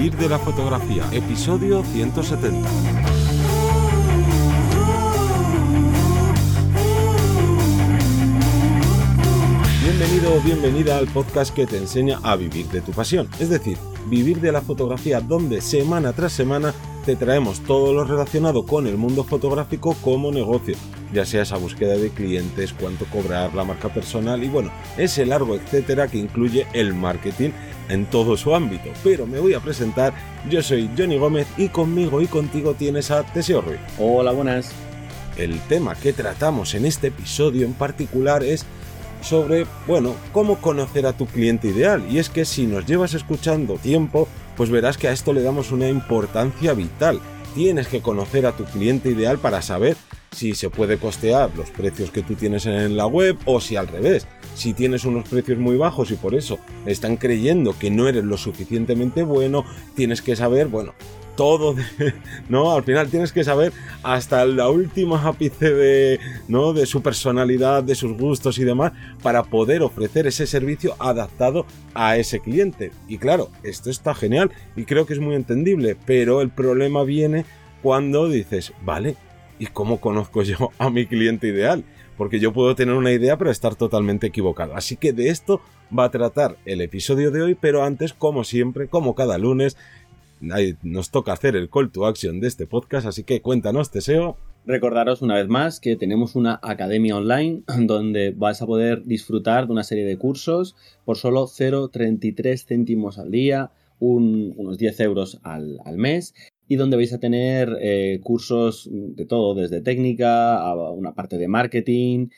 Vivir de la fotografía, episodio 170. Bienvenido o bienvenida al podcast que te enseña a vivir de tu pasión, es decir, vivir de la fotografía donde semana tras semana te traemos todo lo relacionado con el mundo fotográfico como negocio, ya sea esa búsqueda de clientes, cuánto cobrar, la marca personal y bueno, ese largo etcétera que incluye el marketing en todo su ámbito. Pero me voy a presentar, yo soy Johnny Gómez y conmigo y contigo tienes a Teseo Ruiz. Hola, buenas. El tema que tratamos en este episodio en particular es sobre, bueno, cómo conocer a tu cliente ideal. Y es que si nos llevas escuchando tiempo, pues verás que a esto le damos una importancia vital. Tienes que conocer a tu cliente ideal para saber si se puede costear los precios que tú tienes en la web o si al revés, si tienes unos precios muy bajos y por eso están creyendo que no eres lo suficientemente bueno, tienes que saber, bueno, todo, ¿no? Al final tienes que saber hasta la última ápice de, ¿no? De su personalidad, de sus gustos y demás, para poder ofrecer ese servicio adaptado a ese cliente. Y claro, esto está genial y creo que es muy entendible, pero el problema viene cuando dices, vale, ¿y cómo conozco yo a mi cliente ideal? Porque yo puedo tener una idea pero estar totalmente equivocado. Así que de esto va a tratar el episodio de hoy, pero antes, como siempre, como cada lunes, nos toca hacer el call to action de este podcast, así que cuéntanos, Teseo. Recordaros una vez más que tenemos una academia online donde vais a poder disfrutar de una serie de cursos por solo 0,33 céntimos al día, unos 10 euros al, mes y donde vais a tener eh, cursos de todo, desde técnica a una parte de marketing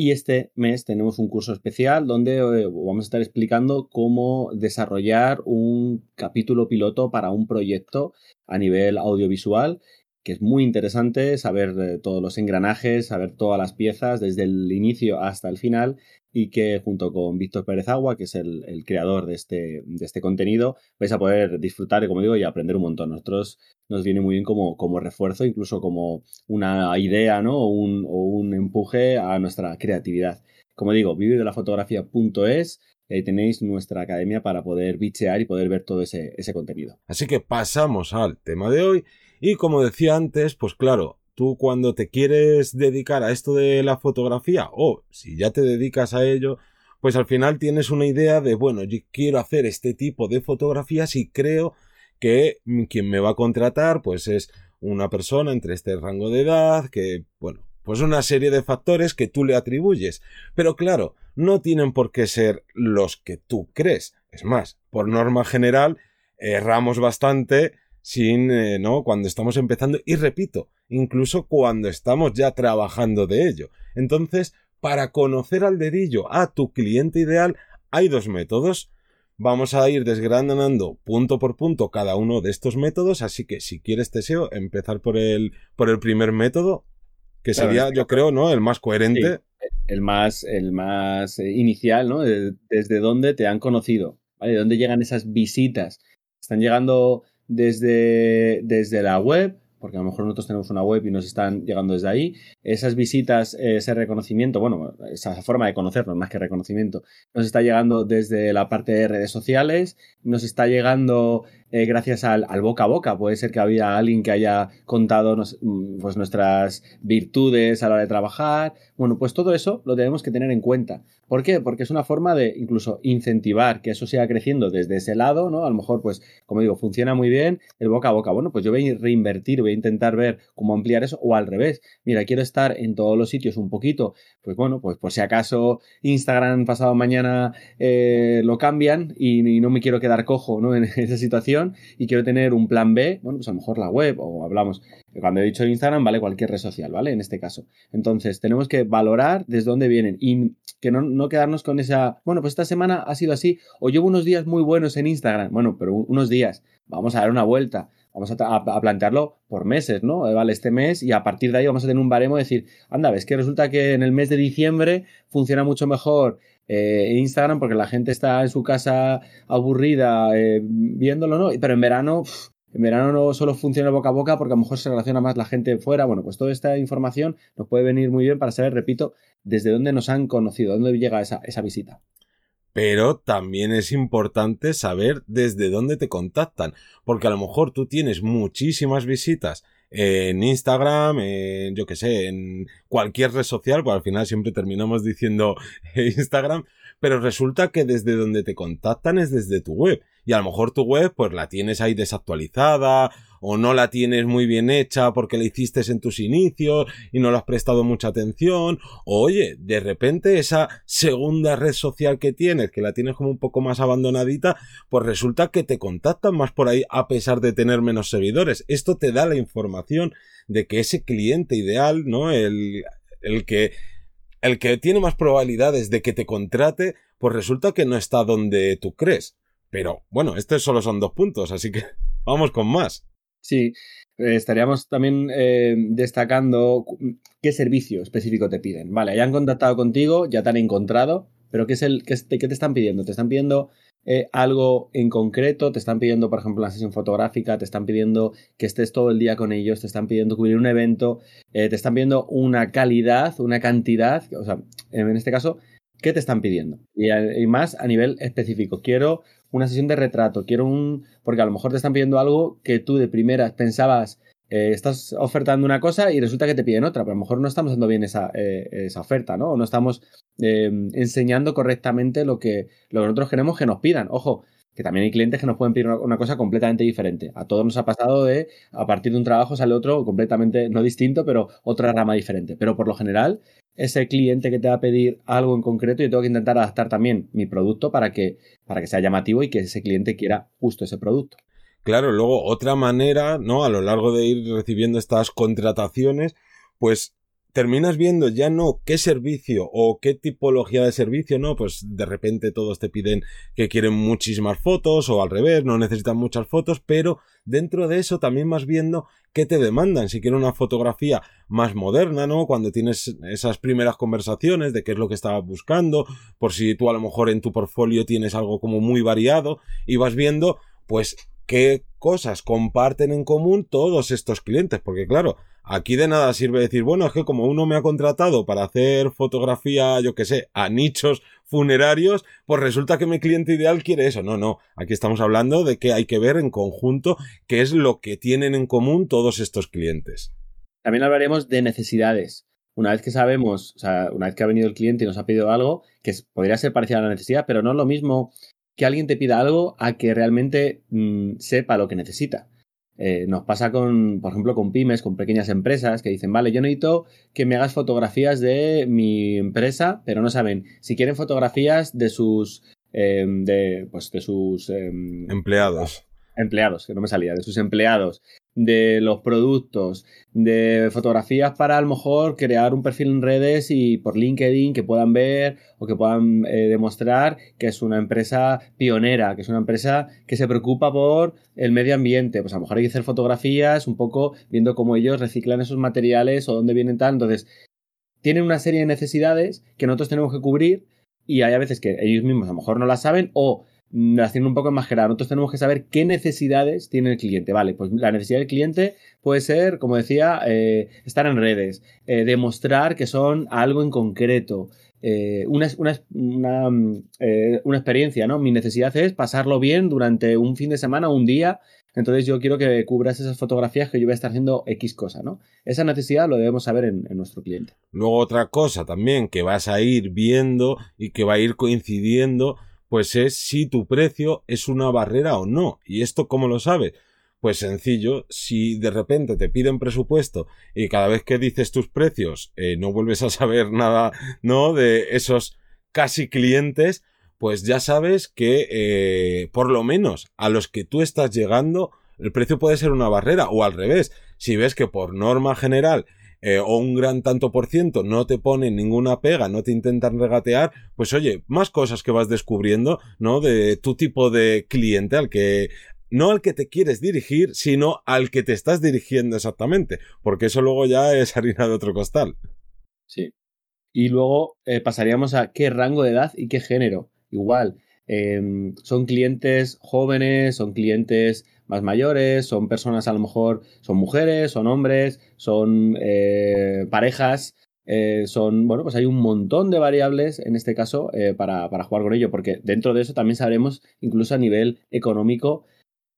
y este mes tenemos un curso especial donde eh, vamos a estar explicando cómo desarrollar un capítulo piloto para un proyecto a nivel audiovisual, que es muy interesante saber eh, todos los engranajes, saber todas las piezas desde el inicio hasta el final y que junto con Víctor Pérez Agua, que es el, creador de este, de este, contenido, vais a poder disfrutar, como digo, y aprender un montón. Nosotros nos viene muy bien como, como refuerzo, incluso como una idea ¿no? o, un, o un empuje a nuestra creatividad. Como digo, fotografía.es ahí tenéis nuestra academia para poder bichear y poder ver todo ese, ese contenido. Así que pasamos al tema de hoy y como decía antes, pues claro, tú cuando te quieres dedicar a esto de la fotografía o si ya te dedicas a ello, pues al final tienes una idea de, bueno, yo quiero hacer este tipo de fotografías y creo que quien me va a contratar pues es una persona entre este rango de edad, que, bueno, pues una serie de factores que tú le atribuyes. Pero claro, no tienen por qué ser los que tú crees. Es más, por norma general, erramos bastante sin, eh, ¿no? Cuando estamos empezando y repito, incluso cuando estamos ya trabajando de ello. Entonces, para conocer al dedillo a tu cliente ideal, hay dos métodos. Vamos a ir desgranando punto por punto cada uno de estos métodos, así que si quieres deseo empezar por el, por el primer método, que sería, yo creo, ¿no? El más coherente. el más, el más eh, inicial, ¿no? Desde dónde te han conocido, ¿vale? De dónde llegan esas visitas. Están llegando desde, desde la web, porque a lo mejor nosotros tenemos una web y nos están llegando desde ahí. Esas visitas, ese reconocimiento, bueno, esa forma de conocernos más que reconocimiento, nos está llegando desde la parte de redes sociales, nos está llegando eh, gracias al, boca a boca. Puede ser que había alguien que haya contado mm, pues nuestras virtudes a la hora de trabajar. Bueno, pues todo eso lo tenemos que tener en cuenta. ¿Por qué? Porque es una forma de incluso incentivar que eso siga creciendo desde ese lado, ¿no? A lo mejor, pues, como digo, funciona muy bien el boca a boca. Bueno, pues yo voy a reinvertir, voy a intentar ver cómo ampliar eso, o al revés. Mira, quiero estar en todos los sitios un poquito. Pues bueno, pues por si acaso Instagram pasado mañana eh, lo cambian y, y no me quiero quedar cojo, ¿no? En esa situación y quiero tener un plan B, bueno, pues a lo mejor la web o hablamos, cuando he dicho Instagram, vale cualquier red social, ¿vale? En este caso. Entonces, tenemos que valorar desde dónde vienen y que no, no quedarnos con esa, bueno, pues esta semana ha sido así o llevo unos días muy buenos en Instagram, bueno, pero unos días, vamos a dar una vuelta. Vamos a, plantearlo por meses, ¿no? Eh, vale, este mes y a partir de ahí vamos a tener un baremo de decir, anda, ves que resulta que en el mes de diciembre funciona mucho mejor eh, Instagram porque la gente está en su casa aburrida eh, viéndolo, ¿no? Pero en verano, en verano no solo funciona boca a boca porque a lo mejor se relaciona más la gente fuera. Bueno, pues toda esta información nos puede venir muy bien para saber, repito, desde dónde nos han conocido, dónde llega esa, esa visita. pero también es importante saber desde dónde te contactan, porque a lo mejor tú tienes muchísimas visitas en Instagram, en, yo que sé, en cualquier red social, pues al final siempre terminamos diciendo Instagram, pero resulta que desde donde te contactan es desde tu web. Y a lo mejor tu web pues la tienes ahí desactualizada o no la tienes muy bien hecha porque la hiciste en tus inicios y no le has prestado mucha atención. Oye, de repente esa segunda red social que tienes, que la tienes como un poco más abandonadita, pues resulta que te contactan más por ahí a pesar de tener menos seguidores. Esto te da la información de que ese cliente ideal, ¿no? El, el que el que tiene más probabilidades de que te contrate, pues resulta que no está donde tú crees. Pero bueno, estos solo son dos puntos, así que vamos con más. Sí, eh, estaríamos también eh, destacando qué servicio específico te piden. Vale, ya han contactado contigo, ya te han encontrado, pero ¿qué, es el, qué, qué te están pidiendo? ¿Te están pidiendo eh, algo en concreto? ¿Te están pidiendo, por ejemplo, una sesión fotográfica? ¿Te están pidiendo que estés todo el día con ellos? ¿Te están pidiendo cubrir un evento? ¿Te están pidiendo una calidad, una cantidad? O sea, en este caso, ¿qué te están pidiendo? Y, y más a nivel específico. Quiero una sesión de retrato, quiero un... porque a lo mejor te están pidiendo algo que tú de primeras pensabas, eh, estás ofertando una cosa y resulta que te piden otra, pero a lo mejor no estamos dando bien esa, eh, esa oferta, ¿no? O no estamos em, enseñando correctamente lo que, lo que nosotros queremos que nos pidan. Ojo, que también hay clientes que nos pueden pedir una, cosa completamente diferente. A todos nos ha pasado de, a partir de un trabajo sale otro completamente, no distinto, pero otra rama diferente. Pero por lo general, ese cliente que te va a pedir algo en concreto, yo tengo que intentar adaptar también mi producto para que, para que sea llamativo y que ese cliente quiera justo ese producto. Claro, luego otra manera, ¿no? A lo largo de ir recibiendo estas contrataciones, pues terminas viendo ya no qué servicio o qué tipología de servicio, ¿no? Pues de repente todos te piden que quieren muchísimas fotos o al revés, no necesitan muchas fotos, pero dentro de eso también vas viendo qué te demandan, si quieren una fotografía más moderna, ¿no? Cuando tienes esas primeras conversaciones de qué es lo que estabas buscando, por si tú a lo mejor en tu portfolio tienes algo como muy variado y vas viendo pues qué cosas comparten en común todos estos clientes, porque claro, Aquí de nada sirve decir, bueno, es que como uno me ha contratado para hacer fotografía, yo que sé, a nichos funerarios, pues resulta que mi cliente ideal quiere eso. No, no, aquí estamos hablando de que hay que ver en conjunto qué es lo que tienen en común todos estos clientes. También hablaremos de necesidades. Una vez que sabemos, o sea, una vez que ha venido el cliente y nos ha pedido algo, que podría ser parecido a la necesidad, pero no es lo mismo que alguien te pida algo a que realmente mm, sepa lo que necesita. Eh, nos pasa con, por ejemplo, con pymes, con pequeñas empresas que dicen, vale, yo necesito que me hagas fotografías de mi empresa, pero no saben si quieren fotografías de sus, eh, de, pues, de sus em, empleados. Empleados, que no me salía, de sus empleados, de los productos, de fotografías para a lo mejor crear un perfil en redes y por LinkedIn que puedan ver o que puedan eh, demostrar que es una empresa pionera, que es una empresa que se preocupa por el medio ambiente. Pues a lo mejor hay que hacer fotografías un poco viendo cómo ellos reciclan esos materiales o dónde vienen tal. Entonces, tienen una serie de necesidades que nosotros tenemos que cubrir y hay a veces que ellos mismos a lo mejor no las saben o haciendo un poco enmascarada. Nosotros tenemos que saber qué necesidades tiene el cliente. Vale, pues la necesidad del cliente puede ser, como decía, eh, estar en redes, eh, demostrar que son algo en concreto. Eh, una, una, mm, una, experiencia, ¿no? Mi necesidad es pasarlo bien durante un fin de semana, un día. Entonces yo quiero que cubras esas fotografías que yo voy a estar haciendo X cosa, ¿no? Esa necesidad lo debemos saber en nuestro cliente. Luego otra cosa también que vas a ir viendo y que va a ir coincidiendo pues es si tu precio es una barrera o no. ¿Y esto cómo lo sabes? Pues sencillo, si de repente te piden presupuesto y cada vez que dices tus precios eh, no vuelves a saber nada, ¿no? De esos casi clientes, pues ya sabes que eh, por lo menos a los que tú estás llegando, el precio puede ser una barrera o al revés. Si ves que por norma general eh, o un gran tanto por ciento no te ponen ninguna pega, no te intentan regatear, pues oye, más cosas que vas descubriendo, ¿no? De tu tipo de cliente al que no al que te quieres dirigir, sino al que te estás dirigiendo exactamente, porque eso luego ya es harina de otro costal. Sí. Y luego eh, pasaríamos a qué rango de edad y qué género. Igual, em, son clientes jóvenes, son clientes más mayores, son personas a lo mejor, son mujeres, son hombres, son eh, parejas, eh, son, bueno, pues hay un montón de variables en este caso eh, para, jugar con ello, porque dentro de eso también sabremos, incluso a nivel económico,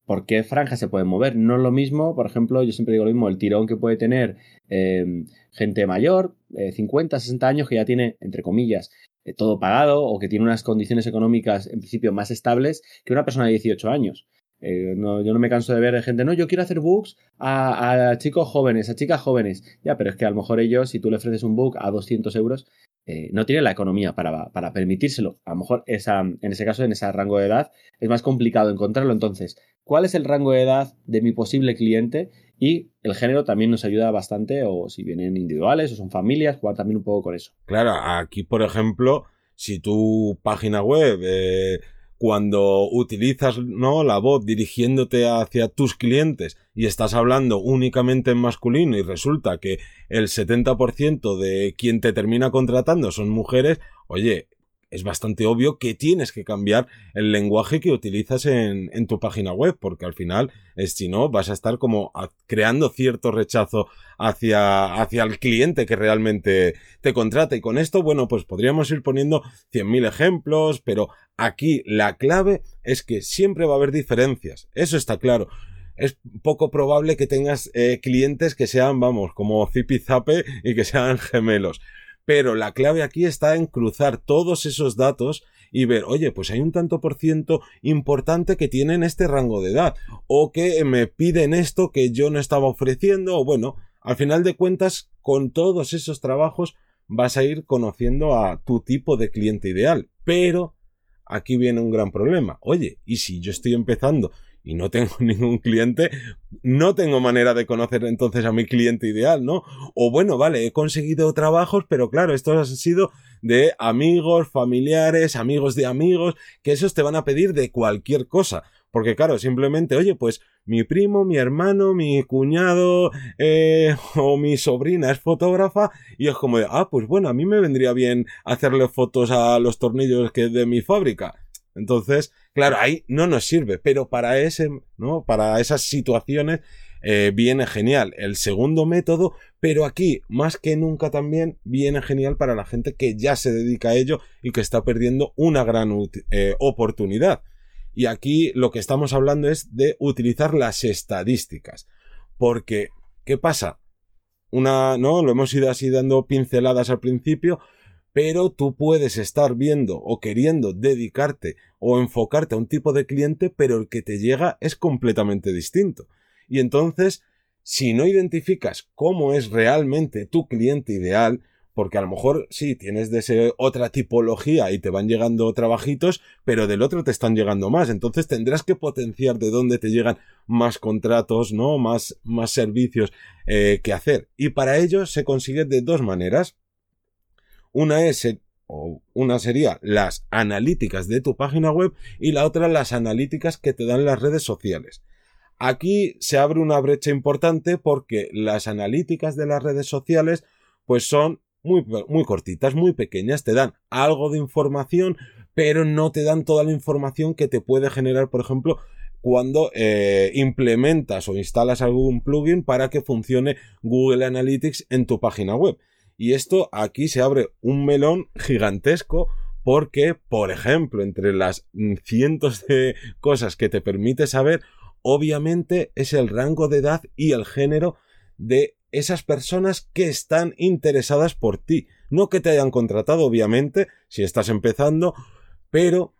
por qué franjas se pueden mover. No es lo mismo, por ejemplo, yo siempre digo lo mismo, el tirón que puede tener em, gente mayor, 50, 60 años, que ya tiene, entre comillas, todo pagado o que tiene unas condiciones económicas en principio más estables que una persona de 18 años. Eh, yo no me canso de ver gente, no, yo quiero hacer books a, chicos jóvenes, a chicas jóvenes. Ya, pero es que a lo mejor ellos, si tú le ofreces un book a 200 euros, eh, no tienen la economía para, para, permitírselo. A lo mejor esa, en ese caso, en ese rango de edad, es más complicado encontrarlo. Entonces, ¿cuál es el rango de edad de mi posible cliente? Y el género también nos ayuda bastante, o si vienen individuales o son familias, jugar también un poco con eso. Claro, aquí, por ejemplo, si tu página web... Eh cuando utilizas ¿no? la voz dirigiéndote hacia tus clientes y estás hablando únicamente en masculino y resulta que el 70% de quien te termina contratando son mujeres, oye, es bastante obvio que tienes que cambiar el lenguaje que utilizas en, tu página web, porque al final, es, si no, vas a estar como creando cierto rechazo hacia, hacia el cliente que realmente te contrata. Y con esto, bueno, pues podríamos ir poniendo 100.000 ejemplos, pero aquí la clave es que siempre va a haber diferencias. Eso está claro es poco probable que tengas eh, clientes que sean, vamos, como zipizape y que sean gemelos. Pero la clave aquí está en cruzar todos esos datos y ver, oye, pues hay un tanto por ciento importante que tienen este rango de edad, o que me piden esto que yo no estaba ofreciendo, o bueno, al final de cuentas, con todos esos trabajos vas a ir conociendo a tu tipo de cliente ideal. Pero aquí viene un gran problema. Oye, ¿y si yo estoy empezando y no tengo ningún cliente, no tengo manera de conocer entonces a mi cliente ideal, ¿no? O bueno, vale, he conseguido trabajos, pero claro, estos han sido de amigos, familiares, amigos de amigos, que esos te van a pedir de cualquier cosa. Porque claro, simplemente, oye, pues mi primo, mi hermano, mi cuñado eh, o mi sobrina es fotógrafa y es como de, ah, pues bueno, a mí me vendría bien hacerle fotos a los tornillos que de mi fábrica. Entonces, claro, ahí no nos sirve, pero para ese, ¿no? Para esas situaciones eh, viene genial el segundo método, pero aquí, más que nunca también, viene genial para la gente que ya se dedica a ello y que está perdiendo una gran eh, oportunidad. Y aquí lo que estamos hablando es de utilizar las estadísticas. Porque, ¿qué pasa? Una, ¿no? Lo hemos ido así dando pinceladas al principio, pero tú puedes estar viendo o queriendo dedicarte o enfocarte a un tipo de cliente, pero el que te llega es completamente distinto. Y entonces, si no identificas cómo es realmente tu cliente ideal, porque a lo mejor sí, tienes de ese otra tipología y te van llegando trabajitos, pero del otro te están llegando más. Entonces tendrás que potenciar de dónde te llegan más contratos, ¿no? Más, más servicios eh, que hacer. Y para ello se consigue de dos maneras. Una es o una sería las analíticas de tu página web y la otra las analíticas que te dan las redes sociales. Aquí se abre una brecha importante porque las analíticas de las redes sociales pues son muy, muy cortitas, muy pequeñas, te dan algo de información, pero no te dan toda la información que te puede generar, por ejemplo, cuando eh, implementas o instalas algún plugin para que funcione Google Analytics en tu página web. Y esto aquí se abre un melón gigantesco porque, por ejemplo, entre las cientos de cosas que te permite saber, obviamente es el rango de edad y el género de esas personas que están interesadas por ti. No que te hayan contratado, obviamente, si estás empezando, pero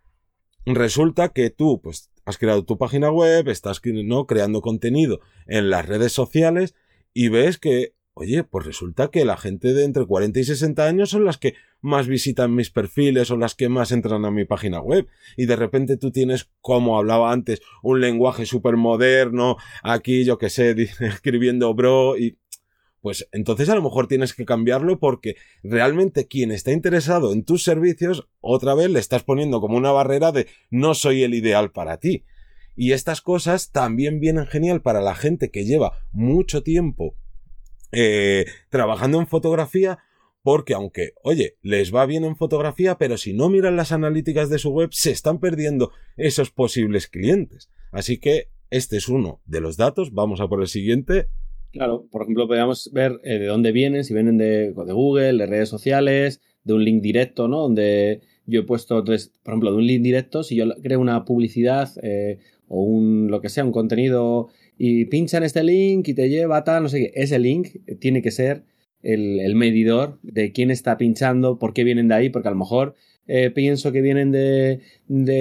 resulta que tú, pues, has creado tu página web, estás ¿no? creando contenido en las redes sociales y ves que Oye, pues resulta que la gente de entre 40 y 60 años son las que más visitan mis perfiles o las que más entran a mi página web. Y de repente tú tienes, como hablaba antes, un lenguaje súper moderno, aquí yo que sé, escribiendo bro y... Pues entonces a lo mejor tienes que cambiarlo porque realmente quien está interesado en tus servicios, otra vez le estás poniendo como una barrera de no soy el ideal para ti. Y estas cosas también vienen genial para la gente que lleva mucho tiempo eh, trabajando en fotografía porque aunque, oye, les va bien en fotografía, pero si no miran las analíticas de su web, se están perdiendo esos posibles clientes. Así que este es uno de los datos. Vamos a por el siguiente. Claro, por ejemplo, podríamos ver eh, de dónde vienen, si vienen de, Google, de redes sociales, de un link directo, ¿no? Donde yo he puesto, por ejemplo, de un link directo, si yo creo una publicidad eh, o un, lo que sea, un contenido y pincha en este link y te lleva tal, no sé qué, ese link tiene que ser el, medidor de quién está pinchando, por qué vienen de ahí, porque a lo mejor eh, pienso que vienen de,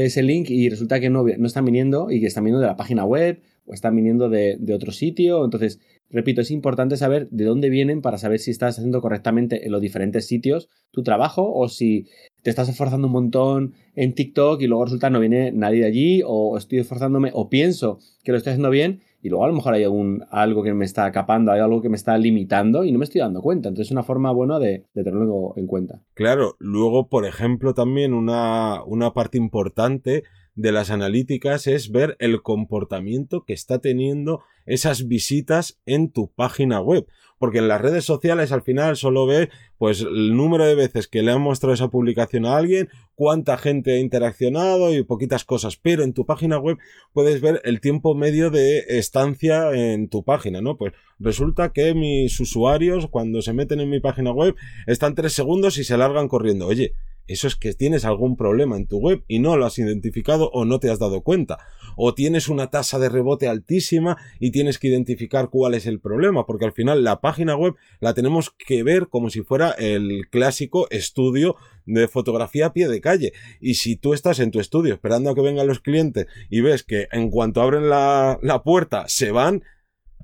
ese link y resulta que no, no están viniendo y que están viniendo de la página web o están viniendo de, de otro sitio. Entonces, repito, es importante saber de dónde vienen para saber si estás haciendo correctamente en los diferentes sitios tu trabajo o si te estás esforzando un montón en TikTok y luego resulta no viene nadie de allí o estoy esforzándome o pienso que lo estoy haciendo bien y luego a lo mejor hay algún, algo que me está capando, hay algo que me está limitando y no me estoy dando cuenta. Entonces es una forma buena de, tenerlo en cuenta. Claro, luego, por ejemplo, también una, una parte importante de las analíticas es ver el comportamiento que está teniendo esas visitas en tu página web. Porque en las redes sociales al final solo ve pues el número de veces que le han mostrado esa publicación a alguien, cuánta gente ha interaccionado y poquitas cosas. Pero en tu página web puedes ver el tiempo medio de estancia en tu página, ¿no? Pues resulta que mis usuarios cuando se meten en mi página web están tres segundos y se largan corriendo. Oye, eso es que tienes algún problema en tu web y no lo has identificado o no te has dado cuenta. O tienes una tasa de rebote altísima y tienes que identificar cuál es el problema, porque al final la página web la tenemos que ver como si fuera el clásico estudio de fotografía a pie de calle. Y si tú estás en tu estudio esperando a que vengan los clientes y ves que en cuanto abren la, la puerta se van,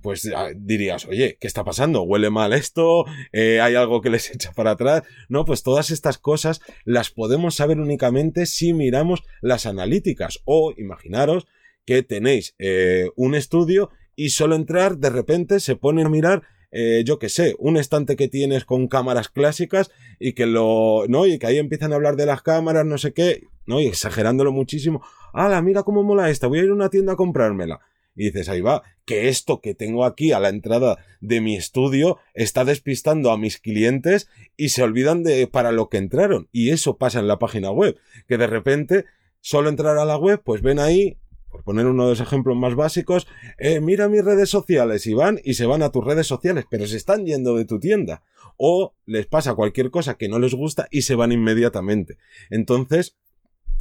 pues ah, dirías, oye, ¿qué está pasando? ¿Huele mal esto? Eh, ¿Hay algo que les echa para atrás? No, pues todas estas cosas las podemos saber únicamente si miramos las analíticas. O imaginaros que tenéis eh, un estudio y solo entrar de repente se pone a mirar eh, yo qué sé, un estante que tienes con cámaras clásicas y que lo, ¿no? Y que ahí empiezan a hablar de las cámaras, no sé qué, ¿no? Y exagerándolo muchísimo. ¡Hala, mira cómo mola esta! Voy a ir a una tienda a comprármela y dices, ahí va, que esto que tengo aquí a la entrada de mi estudio está despistando a mis clientes y se olvidan de para lo que entraron. Y eso pasa en la página web, que de repente solo entrar a la web, pues ven ahí, por poner uno de los ejemplos más básicos, eh, mira mis redes sociales y van y se van a tus redes sociales, pero se están yendo de tu tienda. O les pasa cualquier cosa que no les gusta y se van inmediatamente. Entonces,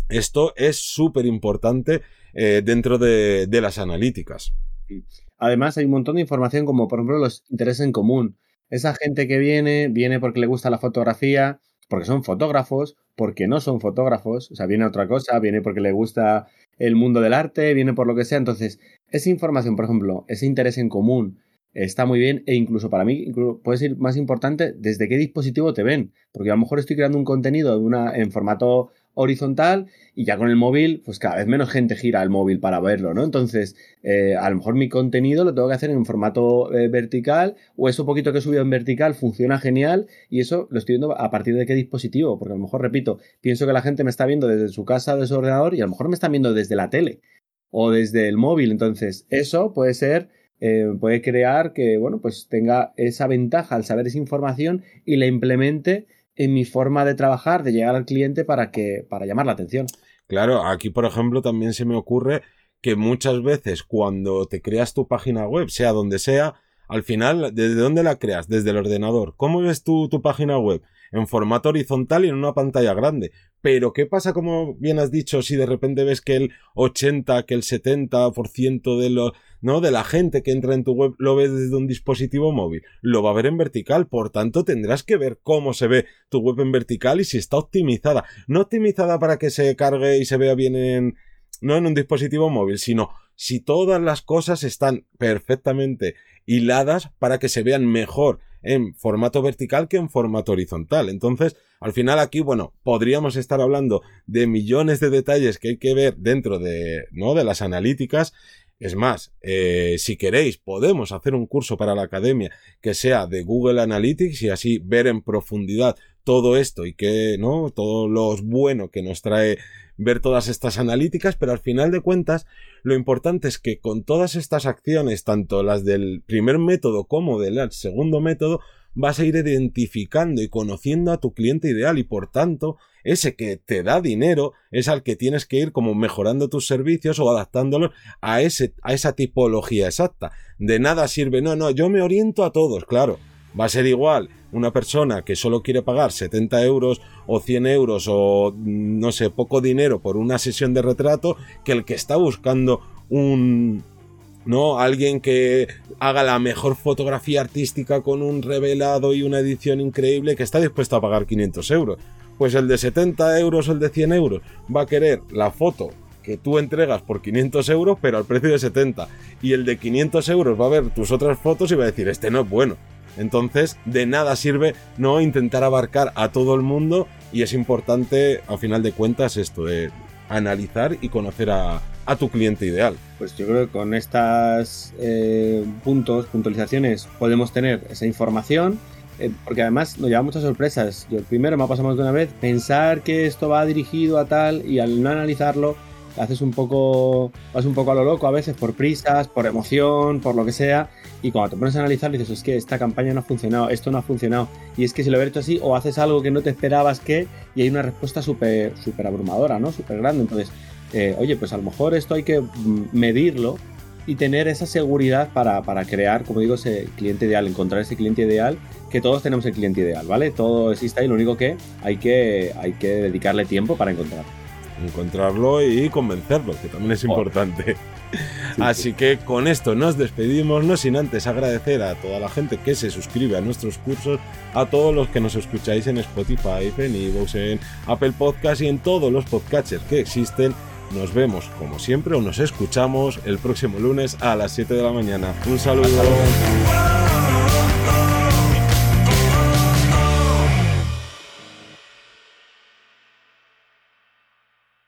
esto es súper importante eh, dentro de, las analíticas. Además, hay un montón de información como, por ejemplo, los intereses en común. Esa gente que viene, viene porque le gusta la fotografía, porque son fotógrafos, porque no son fotógrafos, o sea, viene otra cosa, viene porque le gusta el mundo del arte, viene por lo que sea. Entonces, esa información, por ejemplo, ese interés en común, está muy bien e incluso para mí puede ser más importante desde qué dispositivo te ven, porque a lo mejor estoy creando un contenido una, en formato horizontal y ya con el móvil, pues cada vez menos gente gira el móvil para verlo, ¿no? Entonces, eh, a lo mejor mi contenido lo tengo que hacer en formato eh, vertical o eso poquito que he subido en vertical funciona genial y eso lo estoy viendo a partir de qué dispositivo, porque a lo mejor, repito, pienso que la gente me está viendo desde su casa, de su ordenador y a lo mejor me están viendo desde la tele o desde el móvil, entonces eso puede ser eh, puede crear que, bueno, pues tenga esa ventaja al saber esa información y la implemente en mi forma de trabajar, de llegar al cliente para que, para llamar la atención. Claro, aquí por ejemplo también se me ocurre que muchas veces cuando te creas tu página web, sea donde sea, al final, ¿desde dónde la creas? Desde el ordenador. ¿Cómo ves tú tu página web? En formato horizontal y en una pantalla grande. Pero, ¿qué pasa, como bien has dicho, si de repente ves que el 80, que el 70% de lo, ¿no? De la gente que entra en tu web lo ve desde un dispositivo móvil. Lo va a ver en vertical. Por tanto, tendrás que ver cómo se ve tu web en vertical y si está optimizada. No optimizada para que se cargue y se vea bien en, no en un dispositivo móvil, sino si todas las cosas están perfectamente hiladas para que se vean mejor en formato vertical que en formato horizontal. Entonces, al final aquí, bueno, podríamos estar hablando de millones de detalles que hay que ver dentro de, ¿no? de las analíticas. Es más, eh, si queréis, podemos hacer un curso para la academia que sea de Google Analytics y así ver en profundidad todo esto y que, ¿no? Todo lo bueno que nos trae ver todas estas analíticas, pero al final de cuentas lo importante es que con todas estas acciones, tanto las del primer método como del segundo método, vas a ir identificando y conociendo a tu cliente ideal y por tanto ese que te da dinero es al que tienes que ir como mejorando tus servicios o adaptándolos a, ese, a esa tipología exacta. De nada sirve, no, no, yo me oriento a todos, claro. Va a ser igual una persona que solo quiere pagar 70 euros o 100 euros o no sé, poco dinero por una sesión de retrato que el que está buscando un, ¿no? Alguien que haga la mejor fotografía artística con un revelado y una edición increíble que está dispuesto a pagar 500 euros. Pues el de 70 euros o el de 100 euros va a querer la foto que tú entregas por 500 euros, pero al precio de 70. Y el de 500 euros va a ver tus otras fotos y va a decir, este no es bueno. Entonces, de nada sirve no intentar abarcar a todo el mundo y es importante, al final de cuentas, esto de analizar y conocer a, tu cliente ideal. Pues yo creo que con estos eh, puntos, puntualizaciones, podemos tener esa información eh, porque además nos lleva muchas sorpresas. Yo primero me más de una vez pensar que esto va dirigido a tal y al no analizarlo haces un poco, vas un poco a lo loco a veces por prisas, por emoción, por lo que sea y cuando te pones a analizar dices es que esta campaña no ha funcionado, esto no ha funcionado y es que si lo hubiera hecho así o haces algo que no te esperabas que y hay una respuesta súper super abrumadora, ¿no? Súper grande. Entonces, eh, oye, pues a lo mejor esto hay que medirlo y tener esa seguridad para, para, crear, como digo, ese cliente ideal, encontrar ese cliente ideal, que todos tenemos el cliente ideal, ¿vale? Todo existe ahí, lo único que hay que, hay que dedicarle tiempo para encontrarlo. Encontrarlo y convencerlo, que también es oh. importante. Así que con esto nos despedimos, no sin antes agradecer a toda la gente que se suscribe a nuestros cursos, a todos los que nos escucháis en Spotify, en Evox, en Apple Podcast y en todos los podcatchers que existen nos vemos, como siempre, o nos escuchamos el próximo lunes a las 7 de la mañana. Un saludo.